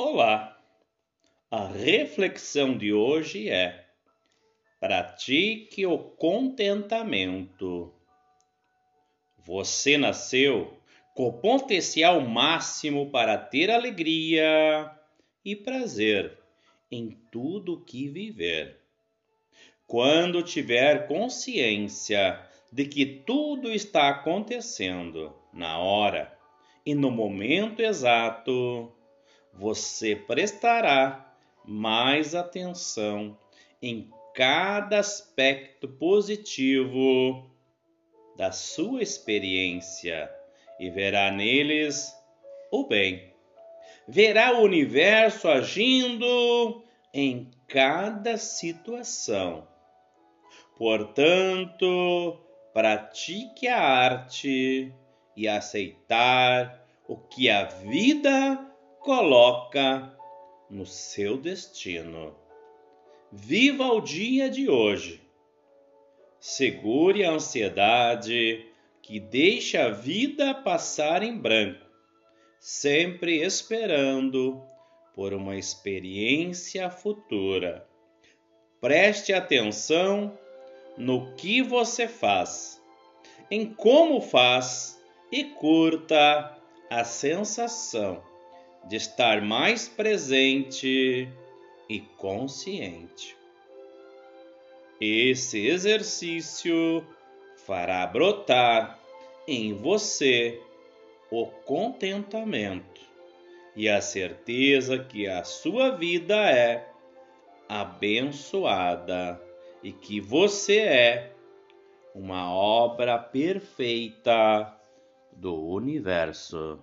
Olá! A reflexão de hoje é: pratique o contentamento. Você nasceu com potencial máximo para ter alegria e prazer em tudo que viver. Quando tiver consciência de que tudo está acontecendo na hora e no momento exato, você prestará mais atenção em cada aspecto positivo da sua experiência e verá neles o bem. Verá o universo agindo em cada situação. Portanto, pratique a arte e aceitar o que a vida coloca no seu destino. Viva o dia de hoje. Segure a ansiedade que deixa a vida passar em branco, sempre esperando por uma experiência futura. Preste atenção no que você faz, em como faz e curta a sensação de estar mais presente e consciente. Esse exercício fará brotar em você o contentamento e a certeza que a sua vida é abençoada e que você é uma obra perfeita do universo.